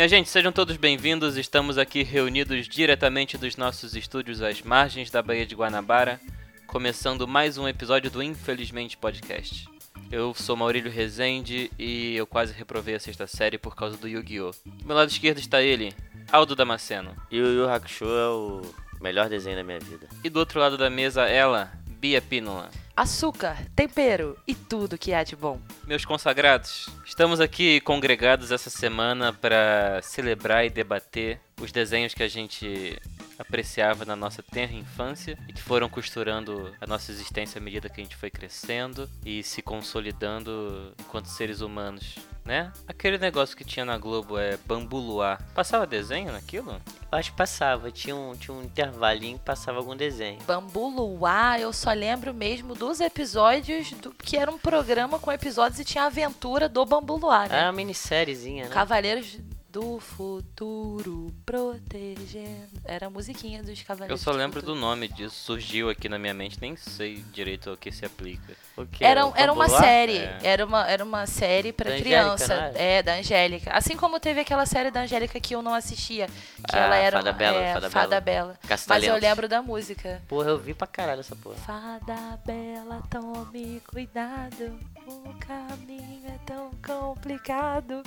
Minha gente, sejam todos bem-vindos. Estamos aqui reunidos diretamente dos nossos estúdios às margens da Baía de Guanabara, começando mais um episódio do Infelizmente Podcast. Eu sou Maurílio Rezende e eu quase reprovei a sexta série por causa do Yu-Gi-Oh! Do meu lado esquerdo está ele, Aldo Damasceno. E o Yu Hakusho é o melhor desenho da minha vida. E do outro lado da mesa, ela, Bia Pínola. açúcar, tempero e tudo que há de bom. Meus consagrados, estamos aqui congregados essa semana para celebrar e debater os desenhos que a gente apreciava na nossa tenra infância e que foram costurando a nossa existência à medida que a gente foi crescendo e se consolidando enquanto seres humanos, né? Aquele negócio que tinha na Globo é Bambu Luar. Passava desenho naquilo? Eu acho que passava, tinha um, tinha um intervalinho que passava algum desenho. Bambu Luar, eu só lembro mesmo dos episódios do que era um programa com episódios e tinha a aventura do Bambu Luar, né? Era uma minissériezinha, né? Cavaleiros do Futuro protegendo. Era a musiquinha dos Eu Cavaleiros só do lembro do Futuro. nome disso, surgiu aqui na minha mente, nem sei direito ao que se aplica. O quê? Era, O era uma série, É. era uma, era uma série Angélica, criança. é? É, da Angélica. Assim como teve aquela série da Angélica que eu não assistia. Que Ah, ela era Fada uma- Bela, é, Fada Fada Bela. Bela. Mas eu lembro da música. Porra, eu vi pra caralho essa porra. Fada Bela, tome cuidado. O caminho é tão complicado.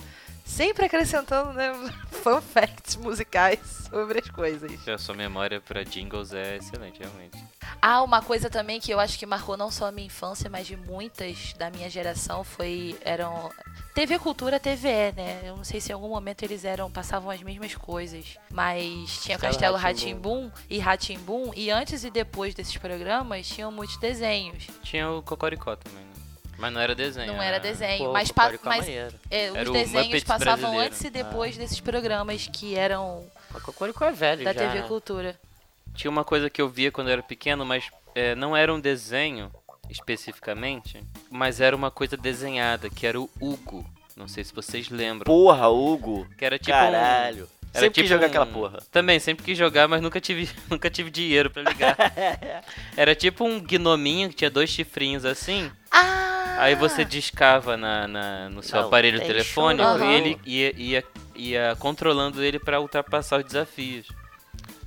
Sempre acrescentando, né? Fun facts musicais sobre as coisas. A sua memória para jingles é excelente, realmente. Ah, uma coisa também que eu acho que marcou não só a minha infância, mas de muitas da minha geração foi eram TV Cultura, TVE, né? Eu não sei se em algum momento eles eram passavam as mesmas coisas, mas tinha Castelo. Ratimbum e Ratimbum e antes e depois desses programas tinham muitos desenhos. Tinha o Cocoricó também? Mas não era desenho. Não era- era desenho, Pô, mas, pa- mas é, os desenhos Muppets passavam brasileiro. antes e depois desses programas que eram O Cocorico é velho da já, TV né? Cultura. Tinha uma coisa que eu via quando eu era pequeno, mas é, não era um desenho especificamente, mas era uma coisa desenhada, que era o Hugo. Não sei se vocês lembram. Porra, Hugo. Que era tipo um- Caralho. Era Sempre tipo quis jogar um- aquela porra. Também, sempre quis jogar, mas nunca tive, nunca tive dinheiro pra ligar. Era tipo um gnominho que tinha dois chifrinhos assim. Aí você discava na, na- no seu Não, aparelho tem telefônico e ele ia, ia, ia controlando ele pra ultrapassar os desafios.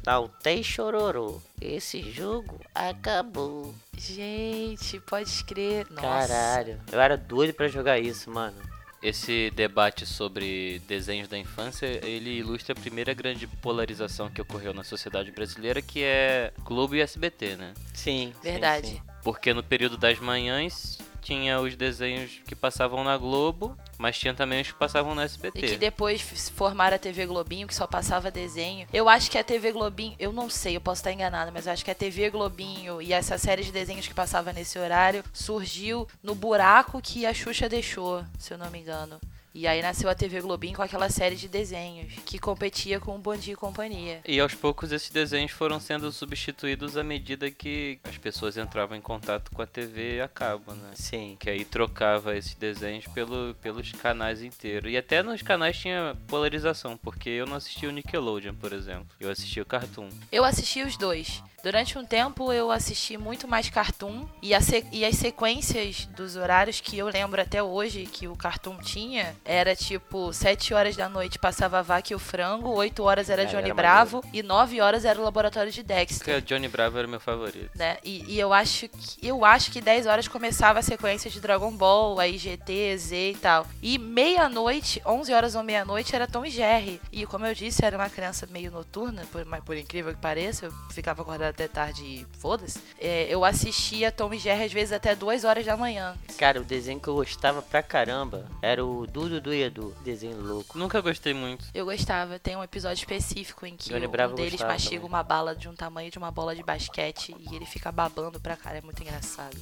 Não tem chororô. Esse jogo acabou. Gente, pode escrever. Nossa. Caralho. Eu era doido pra jogar isso, mano. Esse debate sobre desenhos da infância, ele ilustra a primeira grande polarização que ocorreu na sociedade brasileira, que é Globo e SBT, né? Sim. sim, Verdade. sim. Porque no período das manhãs tinha os desenhos que passavam na Globo, mas tinha também os que passavam no E SBT. que depois formaram a TV Globinho, que só passava desenho. Eu acho que a TV Globinho, eu não sei, eu posso estar enganada, mas eu acho que a TV Globinho e essa série de desenhos que passava nesse horário surgiu no buraco que a Xuxa deixou, se eu não me engano. E aí nasceu a TV Globinho com aquela série de desenhos que competia com o Bom Dia e Companhia. E aos poucos esses desenhos foram sendo substituídos à medida que as pessoas entravam em contato com a TV a cabo, né? Sim. Que aí trocava esses desenhos pelo, pelos canais inteiros. E até nos canais tinha polarização, porque eu não assistia o Nickelodeon, por exemplo. Eu assistia o Cartoon. Eu assisti os dois. Durante um tempo eu assisti muito mais Cartoon e, a e as sequências dos horários que eu lembro até hoje que o Cartoon tinha era tipo 7 horas da noite passava a vaca e o frango, 8 horas era Cara, Johnny era Bravo e 9 horas era o laboratório de Porque Dexter. a Johnny Bravo era meu favorito. Né? E, e eu acho que eu acho que 10 horas começava a sequência de Dragon Ball, aí GT, Z e tal. E meia-noite, 11 horas ou meia-noite era Tom e Jerry. E como eu disse, era uma criança meio noturna, por, mas por incrível que pareça, eu ficava acordada até tarde e foda-se. É, eu assistia Tom e Jerry às vezes até 2 horas da manhã. Cara, o desenho que eu gostava pra caramba era o Dudu do Edu. Desenho louco. Nunca gostei muito. Eu gostava, tem um episódio específico em que um deles mastiga também. uma bala de um tamanho de uma bola de basquete e ele fica babando pra cara, é muito engraçado.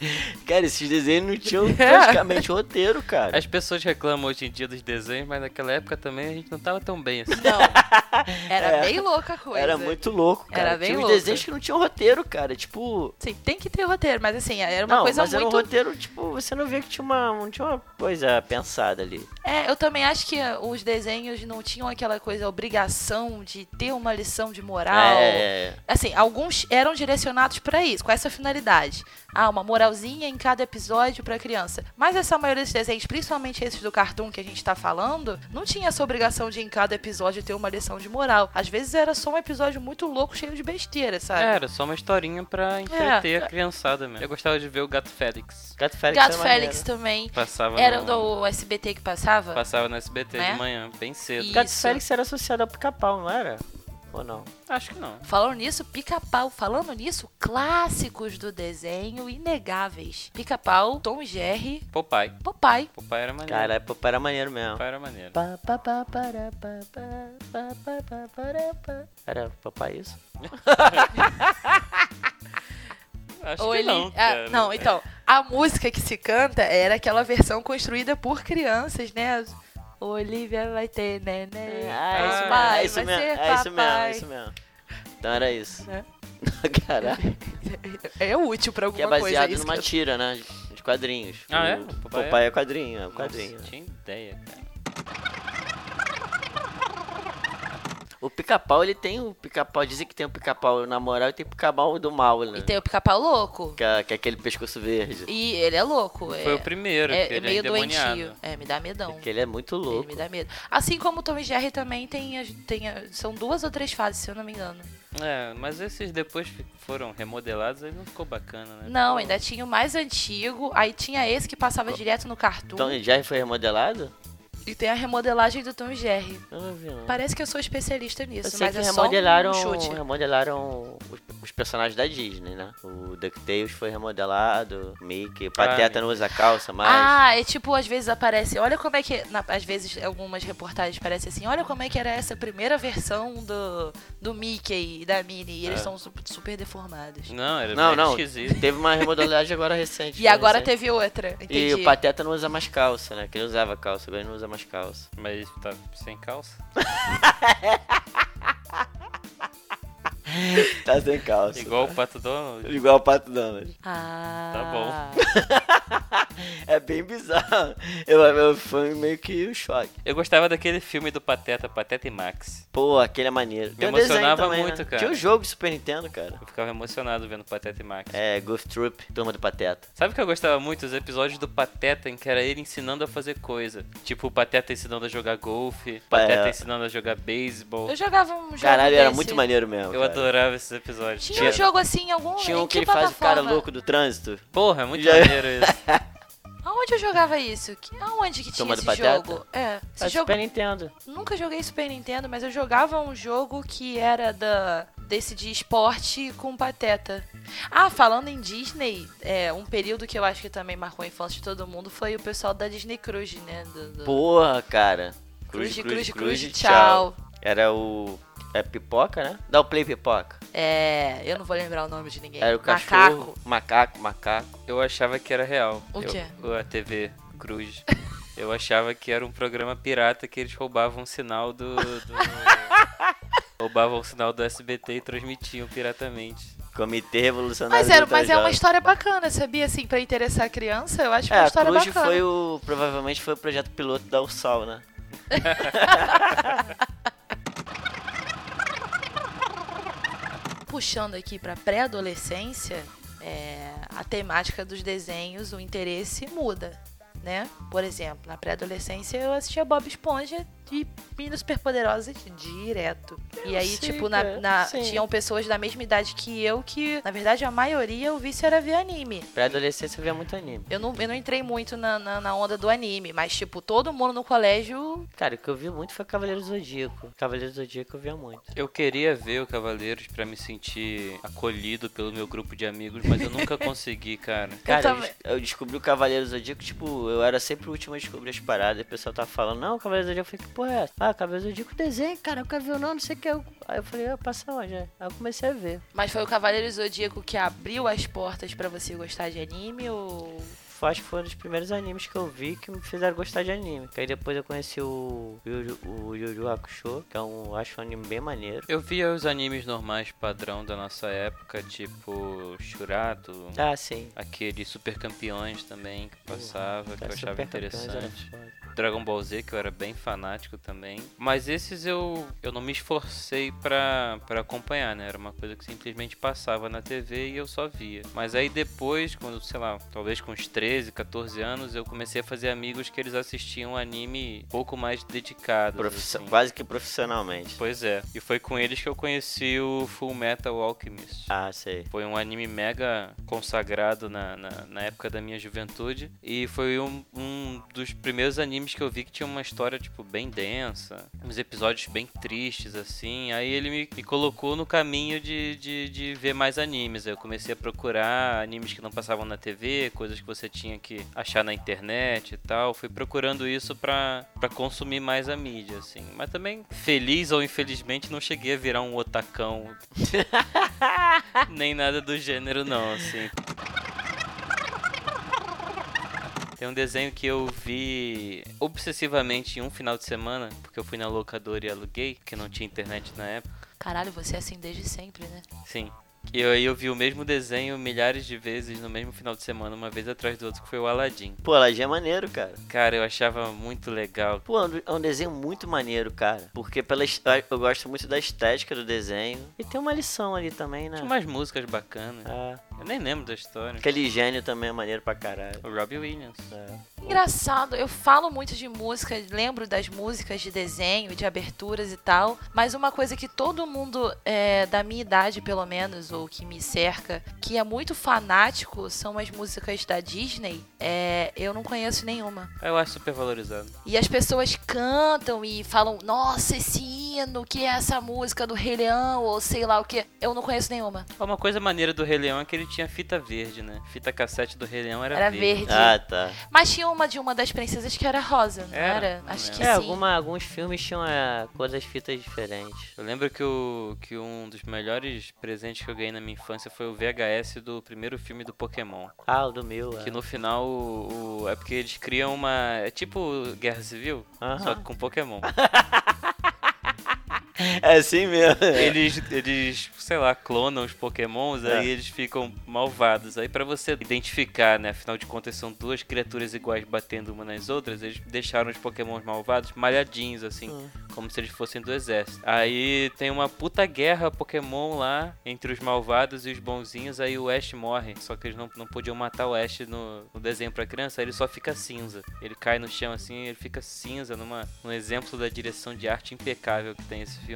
Cara, esses desenhos não tinham praticamente roteiro, cara. As pessoas reclamam hoje em dia dos desenhos, mas naquela época também a gente não tava tão bem assim. Não, era É. bem louca a coisa. Era muito louco, cara. Era bem Tinha uns louca. desenhos que não tinham roteiro, cara. Tipo. Sim, tem que ter roteiro, mas assim, era uma não, coisa mas era um muito. roteiro, tipo, você não via que tinha uma, não tinha uma coisa pensada ali. É, eu também acho que eh, os desenhos não tinham aquela coisa, obrigação de ter uma lição de moral. É, Assim, alguns eram direcionados pra isso, com essa finalidade. Ah, uma moralzinha em cada episódio pra criança. Mas essa maioria dos desenhos, principalmente esses do cartoon que a gente tá falando, não tinha essa obrigação de em cada episódio ter uma lição de moral. Às vezes era só um episódio muito louco, cheio de besteira, sabe? Era só uma historinha pra entreter a criançada mesmo. Eu gostava de ver o Gato Félix. Gato Félix Gato Félix também. Passava Era no... do SBT que passava? Passava no SBT Né? de manhã, bem cedo. E- Gato Isso. Félix era associado ao pica-pau, não era? Ou não? Acho que não. Falando nisso, pica-pau. Falando nisso, clássicos do desenho inegáveis. Pica-pau, Tom e Jerry, Popeye. Popeye. Popeye era maneiro. Cara, papai era maneiro mesmo. Popeye era maneiro. Pá, pá, pará, pá, pá, pá, pá, pá, pará, pá. Era papai isso? Acho Ou que ele- não, ah, não, então, a música que se canta era aquela versão construída por crianças, né? Olivia vai ter neném. Ah, isso Papai é isso vai mesmo, ser é isso mesmo, papai. é isso mesmo. Então era isso. Né? Caralho. É útil pra Que é alguma coisa. baseado isso numa que eu- tira, né? De quadrinhos. Ah, é? O Papai Papai é? é quadrinho, é um Nossa, quadrinho. tinha ideia, cara. O pica-pau, ele tem o pica-pau. Dizem que tem o pica-pau na moral e tem o pica-pau do mal, né? E tem o pica-pau louco. Que, é, que é aquele pescoço verde. E ele é louco. Foi é, o primeiro, é, que é ele meio é doentio. É, me dá medão. Que ele é muito Ele louco. me dá medo. Assim como o Tom e Jerry também tem, tem são duas ou três fases, se eu não me engano. É, mas esses depois foram remodelados, aí não ficou bacana, né? Não, ainda tinha o mais antigo, aí tinha esse que passava direto no Cartoon, Tom e Jerry foi remodelado? E tem a remodelagem do Tom e Jerry. Eu não vi, não. Parece que eu sou especialista nisso, mas que é só remodelaram, um chute. remodelaram os, os personagens da Disney, né? O DuckTales foi remodelado, Mickey, o Pateta não usa calça mais. Ah, é tipo, às vezes aparece, olha como é que, na- às vezes algumas reportagens parecem assim, olha como é que era essa primeira versão do, do Mickey e da Minnie, e eles É. são su- super deformados. Não, era não, não, esquisito. teve uma remodelagem agora recente. E agora recente. teve outra, entendi. E o Pateta não usa mais calça, né? Que ele usava calça, agora ele não usa mais calça. Mas tá sem calça. Tá sem calça. Igual o Pato Donald. Igual o Pato Donald. Ah. Tá bom. É bem bizarro. Eu, eu foi meio que um choque. Eu gostava daquele filme do Pateta, Pateta e Max. Pô, aquele é maneiro. Tem um emocionava também, muito, né? cara. Tinha um jogo de Super Nintendo, cara. Eu ficava emocionado vendo Pateta e Max. É, Goof Troop, Turma do Pateta. Sabe o que eu gostava muito? Os episódios do Pateta em que era ele ensinando a fazer coisa. Tipo, o Pateta ensinando a jogar golfe, Pateta É. ensinando a jogar beisebol. Eu jogava um jogo Caralho, era desse. muito maneiro mesmo. Eu cara. adorava esses episódios. Tinha um jogo assim em algum Tinha um que ele que faz o cara plataforma? louco do trânsito. Porra, é muito Já- maneiro isso. Aonde eu jogava isso? Que- Aonde que tinha esse jogo? É, esse É jogo. Super Nintendo. Nunca joguei Super Nintendo, mas eu jogava um jogo que era da desse de esporte com pateta. Ah, falando em Disney, é, um período que eu acho que também marcou a infância de todo mundo foi o pessoal da Disney Cruise, né? Do, do... Porra, cara. Cruz, cruz, cruz, tchau. Era o. É pipoca, né? Dá o play pipoca. É, eu não vou lembrar o nome de ninguém. Era o Macaco. cachorro. Macaco, macaco. Eu achava que era real. O Eu- quê? a TV Cruz. Eu achava que era um programa pirata que eles roubavam o sinal do. do- roubavam o sinal do SBT e transmitiam piratamente. Comitê Revolucionário Mas, era, mas é uma história bacana, sabia? Assim, pra interessar a criança, eu acho que é É, uma a história Cruz bacana. foi o. Provavelmente foi o projeto piloto da USAL, né? Puxando aqui pra pré-adolescência, é, a temática dos desenhos, o interesse muda, né? Por exemplo, na pré-adolescência eu assistia Bob Esponja e Meninas Superpoderosas direto. e aí, sei, tipo, na, na- tinham pessoas da mesma idade que eu que, na verdade, a maioria o vício era ver anime. Pra adolescência eu via muito anime. Eu não, eu não entrei muito na, na, na onda do anime, mas, tipo, todo mundo no colégio Cara, o que eu vi muito foi Cavaleiro do Zodíaco. Cavaleiro do Zodíaco eu via muito. Eu queria ver o Cavaleiros pra me sentir acolhido pelo meu grupo de amigos, mas eu nunca consegui, cara. Cara, eu, eu descobri o Cavaleiro do Zodíaco, tipo, eu era sempre o último a descobrir as paradas. E o pessoal tava falando, não, o Cavaleiro do Zodíaco. Eu que porra é essa? Ah, Cavaleiro do Zodíaco desenho, cara, eu quero ver não, não sei o que. Eu... Aí eu falei, ah, passa onde? Aí eu comecei a ver. Mas foi o Cavaleiro Zodíaco que abriu as portas pra você gostar de anime ou acho que foi um dos primeiros animes que eu vi que me fizeram gostar de anime. Que aí depois eu conheci o o Yu Yu Hakusho, que é um, acho um anime bem maneiro. Eu via os animes normais padrão da nossa época, tipo Shurato, Ah, sim. aqueles super campeões também que passava, que eu achava interessante. Dragon Ball Z, que eu era bem fanático também. Mas esses eu, eu não me esforcei pra, pra acompanhar, né? Era uma coisa que simplesmente passava na TV e eu só via. Mas aí depois, quando, sei lá, talvez com uns 13, 14 anos, eu comecei a fazer amigos que eles assistiam anime um pouco mais dedicados. Profiss- assim. Quase que profissionalmente. Pois é. E foi com eles que eu conheci o Full Metal Alchemist. Ah, sei. Foi um anime mega consagrado na, na, na época da minha juventude. E foi um, um dos primeiros animes que eu vi que tinha uma história, tipo, bem densa. Uns episódios bem tristes, assim. Aí ele me, me colocou no caminho de, de, de ver mais animes. Eu comecei a procurar animes que não passavam na TV, coisas que você tinha que achar na internet e tal. Fui procurando isso pra, pra consumir mais a mídia, assim. Mas também, feliz ou infelizmente, não cheguei a virar um otacão nem nada do gênero, não, assim. Tem um desenho que eu vi obsessivamente em um final de semana, porque eu fui na locadora e aluguei, porque não tinha internet na época. Caralho, você é assim desde sempre, né? Sim. E aí eu vi o mesmo desenho milhares de vezes no mesmo final de semana, uma vez atrás do outro, que foi o Aladdin. Pô, Aladdin é maneiro, cara. Cara, eu achava muito legal. Pô, é um- é desenho muito maneiro, cara. Porque pela, est- eu gosto muito da estética do desenho. E tem uma lição ali também, né? Tinha umas músicas bacanas. É. Eu nem lembro da história. Aquele gênio também é maneiro pra caralho. O Robbie Williams. É. Engraçado, eu falo muito de música, lembro das músicas de desenho, de aberturas e tal, mas uma coisa que todo mundo é, da minha idade, pelo menos, ou que me cerca, que é muito fanático, são as músicas da Disney. É, eu não conheço nenhuma. Eu acho super valorizado. E as pessoas cantam e falam, nossa, esse hino, que é essa música do Rei Leão, ou sei lá o que. Eu não conheço nenhuma. Uma coisa maneira do Rei Leão é que ele tinha fita verde, né? Fita cassete do Rei Leão era, Era verde. Ah, tá. Mas tinha uma de uma das princesas que era rosa, não Era? era? Não Acho que É, sim. alguma, alguns filmes tinham a cor das fitas diferentes. Eu lembro que, o, que um dos melhores presentes que eu ganhei na minha infância foi o VHS do primeiro filme do Pokémon. Ah, o do meu. Que é. no final o, o- é porque eles criam uma. É tipo Guerra Civil, Aham. só que com Pokémon. É assim mesmo. eles, eles, sei lá, clonam os Pokémons, É. aí eles ficam malvados. Aí pra você identificar, né? Afinal de contas são duas criaturas iguais batendo uma nas outras, eles deixaram os Pokémons malvados malhadinhos, assim, Hum. como se eles fossem do exército. Aí tem uma puta guerra Pokémon lá entre os malvados e os bonzinhos, aí o Ash morre. Só que eles não, não podiam matar o Ash no, no desenho pra criança, aí ele só fica cinza. Ele cai no chão assim, ele fica cinza numa, num exemplo da direção de arte impecável que tem esse filme.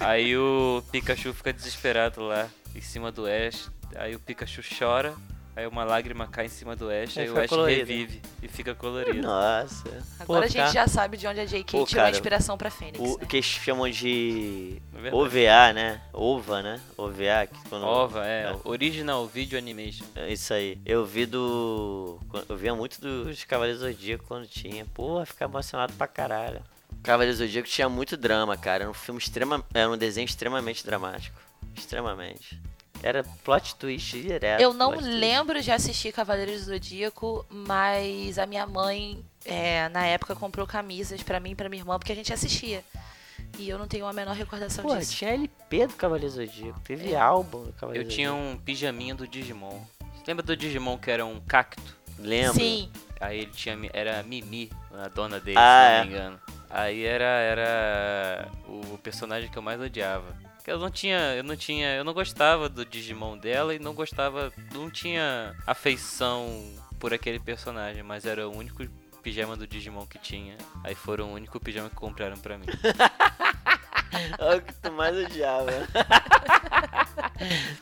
Aí o Pikachu fica desesperado lá em cima do Ash. Aí o Pikachu chora. Aí uma lágrima cai em cima do Ash. Aí Aí, o fica Ash colorido. revive e fica colorido. Nossa. Agora Pô, a gente cara, já sabe de onde a JK Pô, tirou a cara, inspiração pra Fênix. O né? que eles chamam de É. OVA, né? OVA, né? OVA. Que quando... Ova, é, É. Original Video Animation. É Isso aí. Eu vi do. Eu via muito dos Cavaleiros do Zodíaco quando tinha. Porra, ficava emocionado pra caralho. Cavaleiros do Zodíaco tinha muito drama, cara. Era um filme extrema. Era um desenho extremamente dramático. Extremamente. Era plot twist direto. Eu não plot twist. lembro de assistir Cavaleiros do Zodíaco, mas a minha mãe, é, na época, comprou camisas pra mim e pra minha irmã, porque a gente assistia. E eu não tenho a menor recordação Pô, disso. tinha LP do Cavaleiros do Zodíaco. Teve É. álbum do Eu Cavaleiros tinha um pijaminha do Digimon. Você lembra do Digimon que era um cacto? Lembro. Sim, Aí ele tinha. Era a Mimi, a dona dele, Ah, se não é. me engano. Aí era, era o personagem que eu mais odiava. Porque Eu não tinha. Eu não tinha. Eu não gostava do Digimon dela e não gostava. Não tinha afeição por aquele personagem, mas era o único pijama do Digimon que tinha. Aí foram o único pijama que compraram pra mim. É o que tu mais odiava.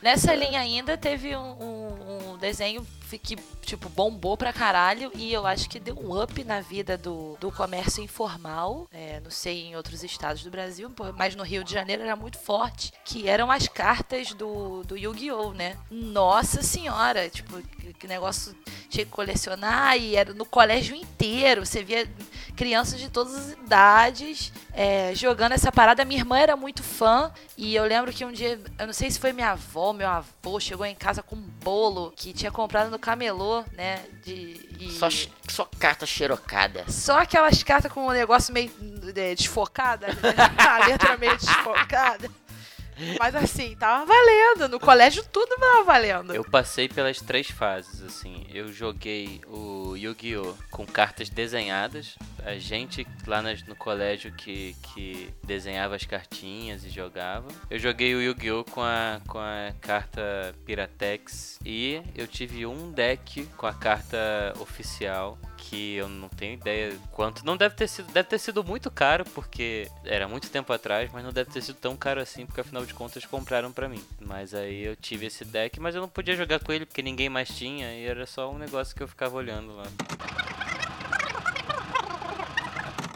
Nessa linha ainda teve um, um- um desenho que, tipo, bombou pra caralho e eu acho que deu um up na vida do, do comércio informal. É, não sei em outros estados do Brasil, mas no Rio de Janeiro era muito forte. Que eram as cartas do, do Yu-Gi-Oh!, né? Nossa senhora! Tipo, que, que negócio tinha que colecionar e era no colégio inteiro. Você via crianças de todas as idades é, jogando essa parada. Minha irmã era muito fã e eu lembro que um dia, eu não sei se foi minha avó, meu avô, chegou em casa com um bolo que tinha comprado no camelô, né? De, e... Só, só carta xerocada. Só aquelas cartas com um negócio meio é, desfocada, né? a letra meio desfocada. Mas assim, tava valendo. No colégio tudo tava valendo. Eu passei pelas três fases, assim. Eu joguei o Yu-Gi-Oh! com cartas desenhadas. A gente lá no colégio que, que desenhava as cartinhas e jogava. Eu joguei o Yu-Gi-Oh! Com a, com a carta Piratex. E eu tive um deck com a carta oficial que eu não tenho ideia quanto. Não deve ter sido. Deve ter sido muito caro, porque era muito tempo atrás, mas não deve ter sido tão caro assim, porque afinal de contas compraram para mim. Mas aí eu tive esse deck, mas eu não podia jogar com ele porque ninguém mais tinha, e era só um negócio que eu ficava olhando lá.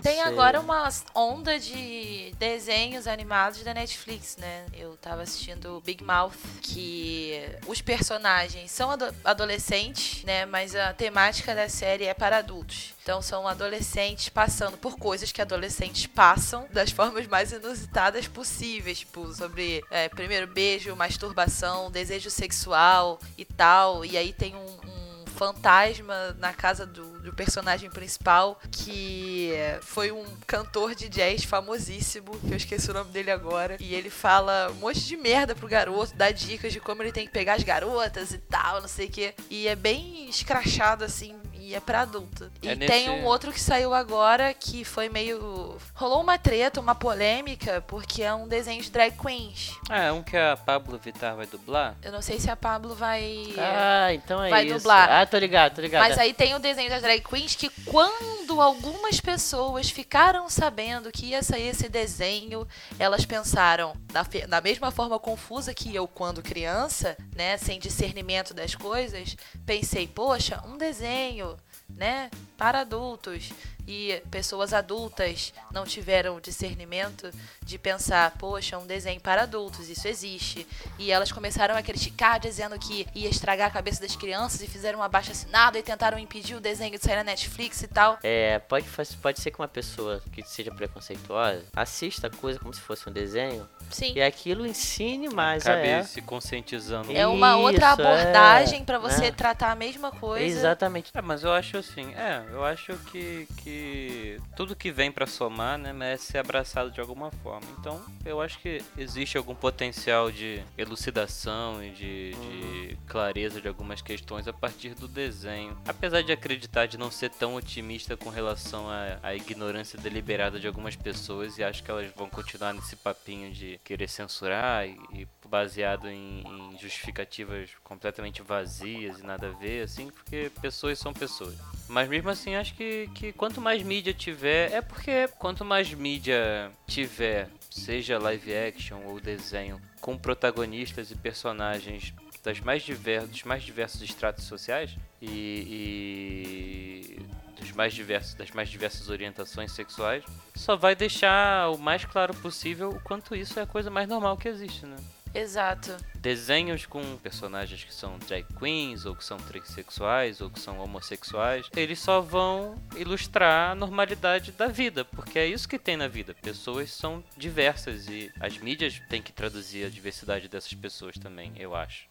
Tem Sei. agora uma onda de desenhos animados da Netflix, né? Eu tava assistindo Big Mouth, que os personagens são ado adolescentes, né? Mas a temática da série é para adultos. Então são adolescentes passando por coisas que adolescentes passam das formas mais inusitadas possíveis, tipo, sobre é, primeiro beijo, masturbação, desejo sexual e tal. E aí tem um, um fantasma na casa do, do personagem principal, que foi um cantor de jazz famosíssimo, que eu esqueci o nome dele agora. E ele fala um monte de merda pro garoto, dá dicas de como ele tem que pegar as garotas e tal, não sei o quê. E é bem escrachado, assim, e é pra adulto. É e nesse... tem um outro que saiu agora que foi meio. Rolou uma treta, uma polêmica, porque é um desenho de drag queens. Ah, é um que a Pablo Vittar vai dublar? Eu não sei se a Pablo vai. Ah, então é vai isso. dublar. Ah, tô ligado, tô ligado. Mas aí tem o desenho das drag queens que quando algumas pessoas ficaram sabendo que ia sair esse desenho, elas pensaram da, da mesma forma confusa que eu quando criança, né, sem discernimento das coisas, pensei, poxa, um desenho né, para adultos e pessoas adultas não tiveram discernimento de pensar, poxa, um desenho para adultos, isso existe. E elas começaram a criticar, dizendo que ia estragar a cabeça das crianças e fizeram um abaixo assinado e tentaram impedir o desenho de sair na Netflix e tal. É, pode, pode ser que uma pessoa que seja preconceituosa assista a coisa como se fosse um desenho. Sim. E aquilo ensine mais Acabe a se conscientizando. É uma Isso, outra abordagem é, para você né? tratar a mesma coisa. Exatamente. É, mas eu acho assim, é, eu acho que, que tudo que vem para somar, né, merece ser abraçado de alguma forma. Então, eu acho que existe algum potencial de elucidação e de, de clareza de algumas questões a partir do desenho. Apesar de acreditar de não ser tão otimista com relação à, à ignorância deliberada de algumas pessoas e acho que elas vão continuar nesse papinho de querer censurar e, e baseado em, em, justificativas completamente vazias e nada a ver, assim, porque pessoas são pessoas. Mas mesmo assim, acho que, que quanto mais mídia tiver, é porque quanto mais mídia tiver, seja live action ou desenho, com protagonistas e personagens das mais diversos, dos mais diversos estratos sociais e, e dos mais diversos, das mais diversas orientações sexuais, só vai deixar o mais claro possível o quanto isso é a coisa mais normal que existe, né? Exato. Desenhos com personagens que são drag queens, ou que são transexuais, ou que são homossexuais, eles só vão ilustrar a normalidade da vida, porque é isso que tem na vida. Pessoas são diversas e as mídias têm que traduzir a diversidade dessas pessoas também, eu acho.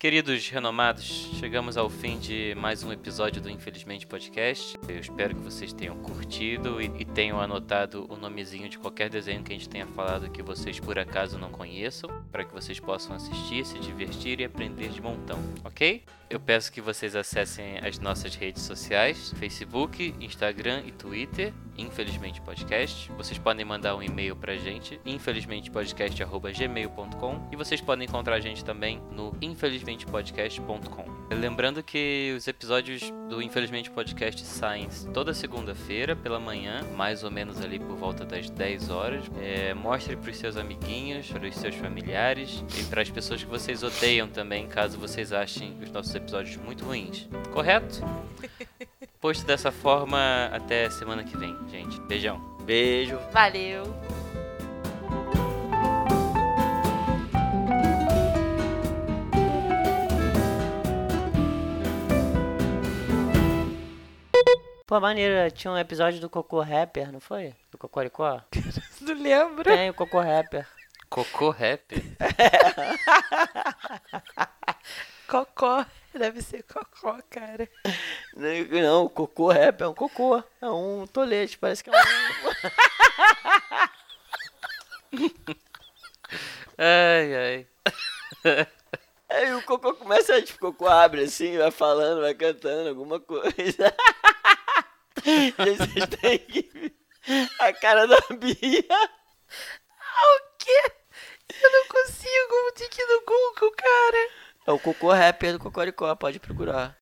Queridos renomados, chegamos ao fim de mais um episódio do Infelizmente Podcast. Eu espero que vocês tenham curtido e, e, tenham anotado o nomezinho de qualquer desenho que a gente tenha falado que vocês por acaso não conheçam, para que vocês possam assistir, se divertir e aprender de montão, ok? Eu peço que vocês acessem as nossas redes sociais: Facebook, Instagram e Twitter. Infelizmente Podcast. Vocês podem mandar um e-mail pra gente, infelizmentepodcast@gmail.com, e vocês podem encontrar a gente também no infelizmentepodcast.com. Lembrando que os episódios do Infelizmente Podcast saem toda segunda-feira pela manhã, mais ou menos ali por volta das 10 horas. É, mostre para os seus amiguinhos, para os seus familiares e para as pessoas que vocês odeiam também, caso vocês achem os nossos episódios muito ruins. Correto? Posto dessa forma, até semana que vem, gente. Beijão. Beijo. Valeu. Pô, maneiro, tinha um episódio do Cocô Rapper, não foi? Do Cocoricó? Não lembro. Tem o Cocô Rapper. Cocô rap? Cocó. Deve ser cocó, cara. Não, não, o Cocô Rapper é um cocô. É um tolete, parece que é um... Ai, ai. Aí o Cocô começa, tipo, o Cocô abre assim, vai falando, vai cantando alguma coisa. Vocês têm que a cara da Bia. O quê? Eu não consigo. Tem que ir no Google, cara. É o Cocô Rapper do Cocoricó, pode procurar.